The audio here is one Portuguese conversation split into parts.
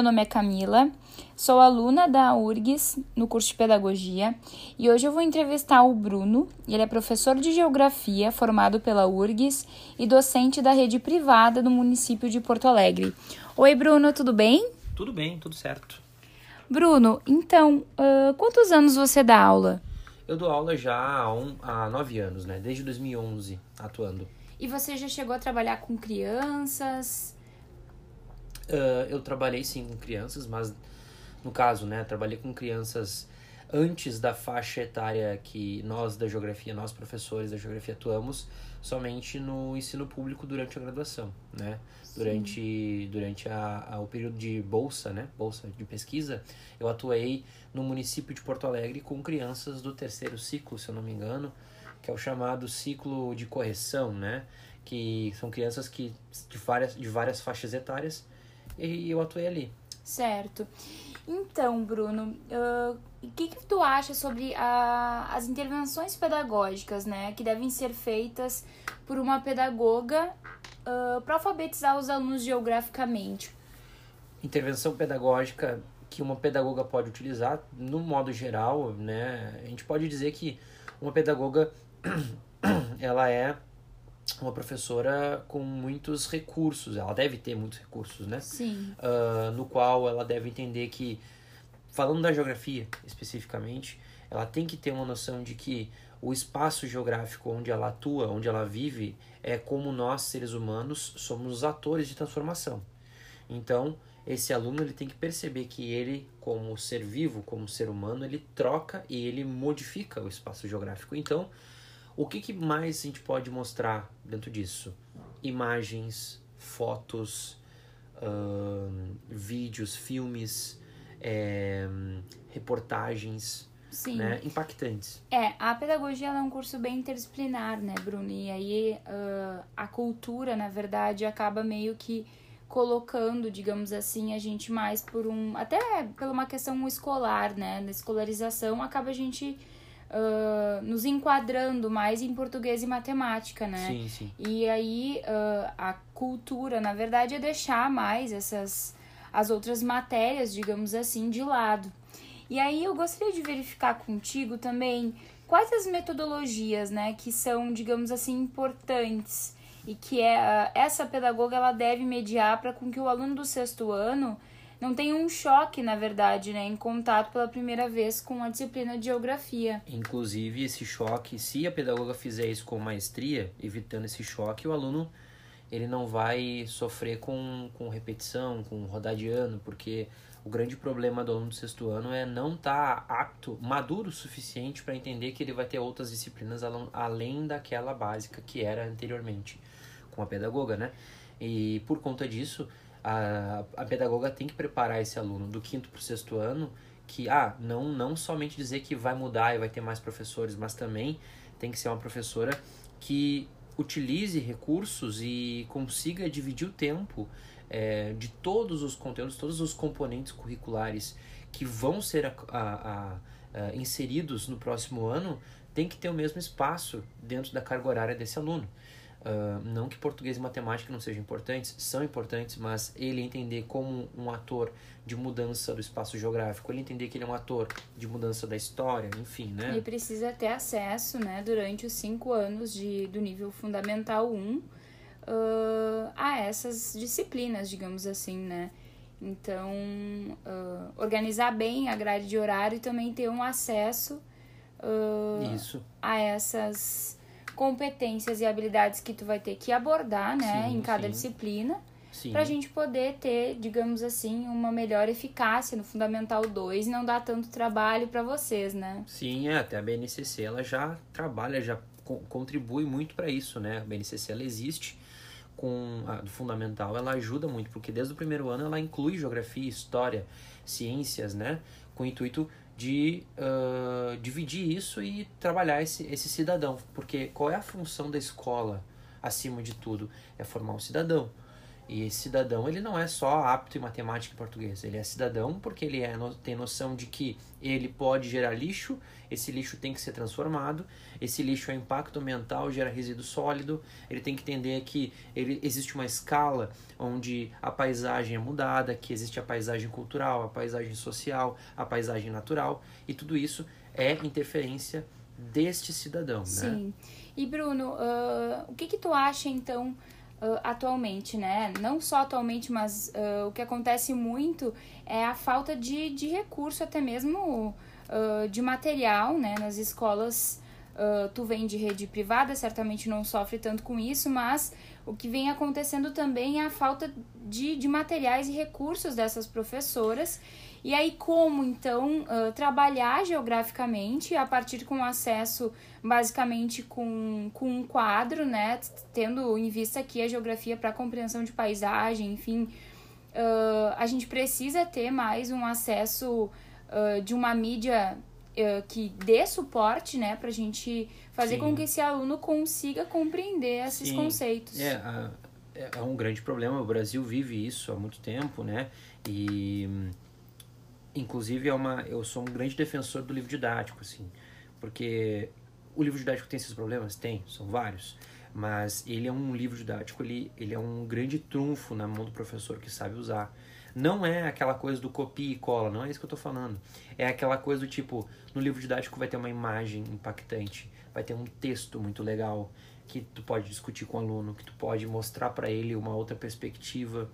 meu nome é Camila, sou aluna da URGS no curso de Pedagogia e hoje eu vou entrevistar o Bruno. Ele é professor de Geografia formado pela URGS e docente da rede privada do município de Porto Alegre. Oi, Bruno, tudo bem? Tudo bem, tudo certo. Bruno, então, uh, quantos anos você dá aula? Eu dou aula já há, um, há nove anos, né? Desde 2011, atuando. E você já chegou a trabalhar com crianças? Uh, eu trabalhei sim com crianças, mas no caso, né, trabalhei com crianças antes da faixa etária que nós da geografia, nós professores da geografia atuamos, somente no ensino público durante a graduação, né? Durante, durante a, a, o período de bolsa, né? Bolsa de pesquisa, eu atuei no município de Porto Alegre com crianças do terceiro ciclo, se eu não me engano, que é o chamado ciclo de correção, né? Que são crianças que de várias, de várias faixas etárias e eu atuei ali. Certo. Então, Bruno, o uh, que, que tu acha sobre a, as intervenções pedagógicas, né, que devem ser feitas por uma pedagoga uh, para alfabetizar os alunos geograficamente? Intervenção pedagógica que uma pedagoga pode utilizar, no modo geral, né, a gente pode dizer que uma pedagoga ela é uma professora com muitos recursos, ela deve ter muitos recursos, né? Sim. Uh, no qual ela deve entender que, falando da geografia especificamente, ela tem que ter uma noção de que o espaço geográfico onde ela atua, onde ela vive, é como nós, seres humanos, somos os atores de transformação. Então, esse aluno ele tem que perceber que ele, como ser vivo, como ser humano, ele troca e ele modifica o espaço geográfico. Então, o que, que mais a gente pode mostrar dentro disso? Imagens, fotos, uh, vídeos, filmes, é, reportagens, Sim. Né, impactantes. É, a pedagogia é um curso bem interdisciplinar, né, Bruno? E aí uh, a cultura, na verdade, acaba meio que colocando, digamos assim, a gente mais por um. Até por uma questão escolar, né? Na escolarização, acaba a gente uh, nos enquadrando mais em português e matemática, né? Sim, sim. E aí uh, a cultura, na verdade, é deixar mais essas as outras matérias, digamos assim, de lado. E aí eu gostaria de verificar contigo também quais as metodologias, né, que são, digamos assim, importantes e que é essa pedagoga ela deve mediar para com que o aluno do sexto ano não tem um choque, na verdade, né, em contato pela primeira vez com a disciplina de geografia. Inclusive, esse choque, se a pedagoga fizer isso com maestria, evitando esse choque, o aluno ele não vai sofrer com, com repetição, com rodar de ano, porque o grande problema do aluno do sexto ano é não estar tá apto, maduro o suficiente para entender que ele vai ter outras disciplinas além daquela básica que era anteriormente com a pedagoga, né? E por conta disso, a, a pedagoga tem que preparar esse aluno do quinto para o sexto ano que ah não não somente dizer que vai mudar e vai ter mais professores mas também tem que ser uma professora que utilize recursos e consiga dividir o tempo é, de todos os conteúdos todos os componentes curriculares que vão ser a, a, a, inseridos no próximo ano tem que ter o mesmo espaço dentro da carga horária desse aluno Uh, não que português e matemática não sejam importantes, são importantes, mas ele entender como um ator de mudança do espaço geográfico, ele entender que ele é um ator de mudança da história, enfim, né? Ele precisa ter acesso, né, durante os cinco anos de, do nível fundamental 1 uh, a essas disciplinas, digamos assim, né? Então, uh, organizar bem a grade de horário e também ter um acesso Isso. a essas competências e habilidades que tu vai ter que abordar, né, sim, em cada sim. disciplina, para a gente poder ter, digamos assim, uma melhor eficácia no Fundamental 2 e não dar tanto trabalho para vocês, né? Sim, é, até a BNCC ela já trabalha, já co contribui muito para isso, né? A BNCC ela existe com a do fundamental, ela ajuda muito, porque desde o primeiro ano ela inclui geografia, história, ciências, né? Com o intuito de uh, dividir isso e trabalhar esse, esse cidadão. Porque qual é a função da escola, acima de tudo? É formar um cidadão. E esse cidadão, ele não é só apto em matemática e português. Ele é cidadão porque ele é, tem noção de que ele pode gerar lixo, esse lixo tem que ser transformado, esse lixo é impacto ambiental, gera resíduo sólido. Ele tem que entender que ele, existe uma escala onde a paisagem é mudada, que existe a paisagem cultural, a paisagem social, a paisagem natural. E tudo isso é interferência deste cidadão, Sim. né? E Bruno, uh, o que que tu acha então uh, atualmente, né? Não só atualmente, mas uh, o que acontece muito é a falta de, de recurso, até mesmo de material, né? Nas escolas, tu vem de rede privada, certamente não sofre tanto com isso, mas o que vem acontecendo também é a falta de, de materiais e recursos dessas professoras e aí, como então uh, trabalhar geograficamente a partir com acesso basicamente com, com um quadro, né? Tendo em vista aqui a geografia para compreensão de paisagem, enfim. Uh, a gente precisa ter mais um acesso uh, de uma mídia que dê suporte, né, para a gente fazer Sim. com que esse aluno consiga compreender esses Sim. conceitos. É, é, é um grande problema. O Brasil vive isso há muito tempo, né? E inclusive é uma eu sou um grande defensor do livro didático assim porque o livro didático tem esses problemas? Tem são vários mas ele é um livro didático ele ele é um grande trunfo na mão do professor que sabe usar. Não é aquela coisa do copia e cola não é isso que eu estou falando. É aquela coisa do tipo no livro didático vai ter uma imagem impactante vai ter um texto muito legal que tu pode discutir com o aluno que tu pode mostrar para ele uma outra perspectiva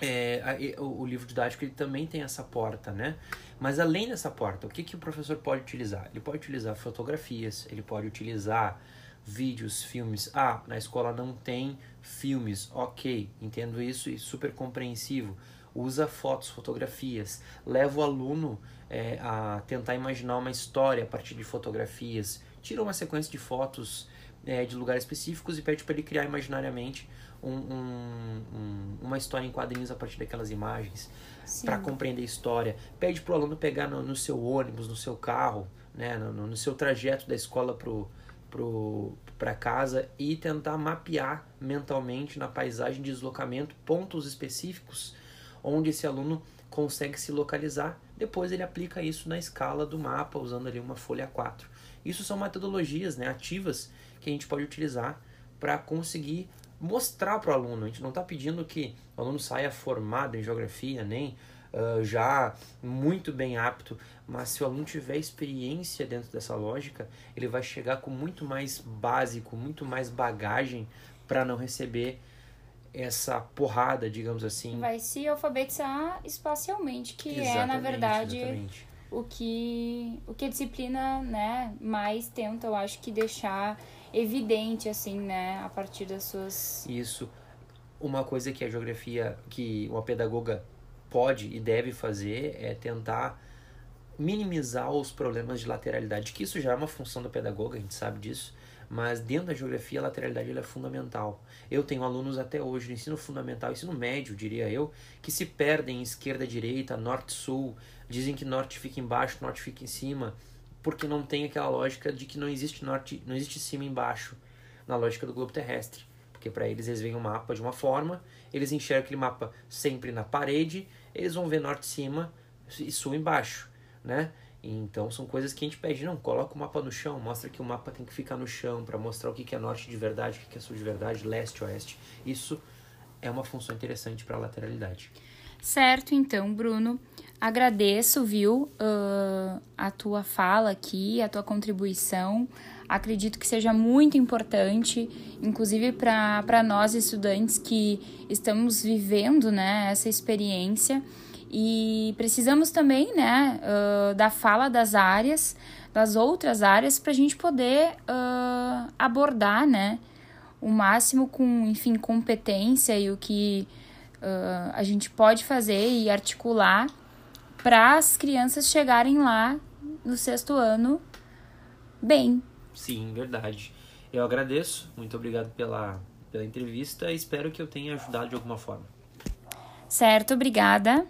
é, o, livro didático ele também tem essa porta, né? Mas além dessa porta, o que, que o professor pode utilizar? Ele pode utilizar fotografias, ele pode utilizar vídeos, filmes. Ah, na escola não tem filmes, ok, entendo isso e super compreensivo. Usa fotos, fotografias, leva o aluno é, a tentar imaginar uma história a partir de fotografias, tira uma sequência de fotos é, de lugares específicos e pede para ele criar imaginariamente um, um, um, uma história em quadrinhos a partir daquelas imagens para compreender a história. Pede para o aluno pegar no, no, seu ônibus, no seu carro, né, no, no seu trajeto da escola pro pro para casa e tentar mapear mentalmente na paisagem de deslocamento pontos específicos onde esse aluno consegue se localizar. Depois ele aplica isso na escala do mapa usando ali uma folha 4. Isso são metodologias né, ativas que a gente pode utilizar para conseguir mostrar para o aluno. A gente não está pedindo que o aluno saia formado em geografia, nem uh, já muito bem apto, mas se o aluno tiver experiência dentro dessa lógica, ele vai chegar com muito mais básico, muito mais bagagem para não receber essa porrada, digamos assim. Vai se alfabetizar espacialmente, que exatamente, é, na verdade, exatamente. o que, o que a disciplina né, mais tenta, eu acho que deixar evidente, assim, né, a partir das suas. Isso. Uma coisa que a geografia, que uma pedagoga pode e deve fazer é tentar minimizar os problemas de lateralidade, que isso já é uma função da pedagoga, a gente sabe disso, mas dentro da geografia a lateralidade é fundamental. Eu tenho alunos até hoje no ensino fundamental, ensino médio, diria eu, que se perdem em esquerda, direita, norte, sul, dizem que norte fica embaixo, norte fica em cima, porque não tem aquela lógica de que não existe norte, não existe cima e embaixo na lógica do globo terrestre. Porque para eles eles veem o mapa de uma forma, eles enxergam aquele mapa sempre na parede, eles vão ver norte cima e sul embaixo, né? Então são coisas que a gente pede, não, coloca o mapa no chão, mostra que o mapa tem que ficar no chão para mostrar o que é norte de verdade, o que é sul de verdade, leste, oeste. Isso é uma função interessante para a lateralidade. Certo, então, Bruno, agradeço, viu, uh, a tua fala aqui, a tua contribuição. Acredito que seja muito importante, inclusive para nós estudantes que estamos vivendo né, essa experiência. E precisamos também né, uh, da fala das áreas, das outras áreas, para a gente poder uh, abordar né, o máximo com, enfim, competência e o que uh, a gente pode fazer e articular para as crianças chegarem lá no sexto ano bem. Sim, verdade. Eu agradeço, muito obrigado pela, pela entrevista e espero que eu tenha ajudado de alguma forma. Certo, obrigada.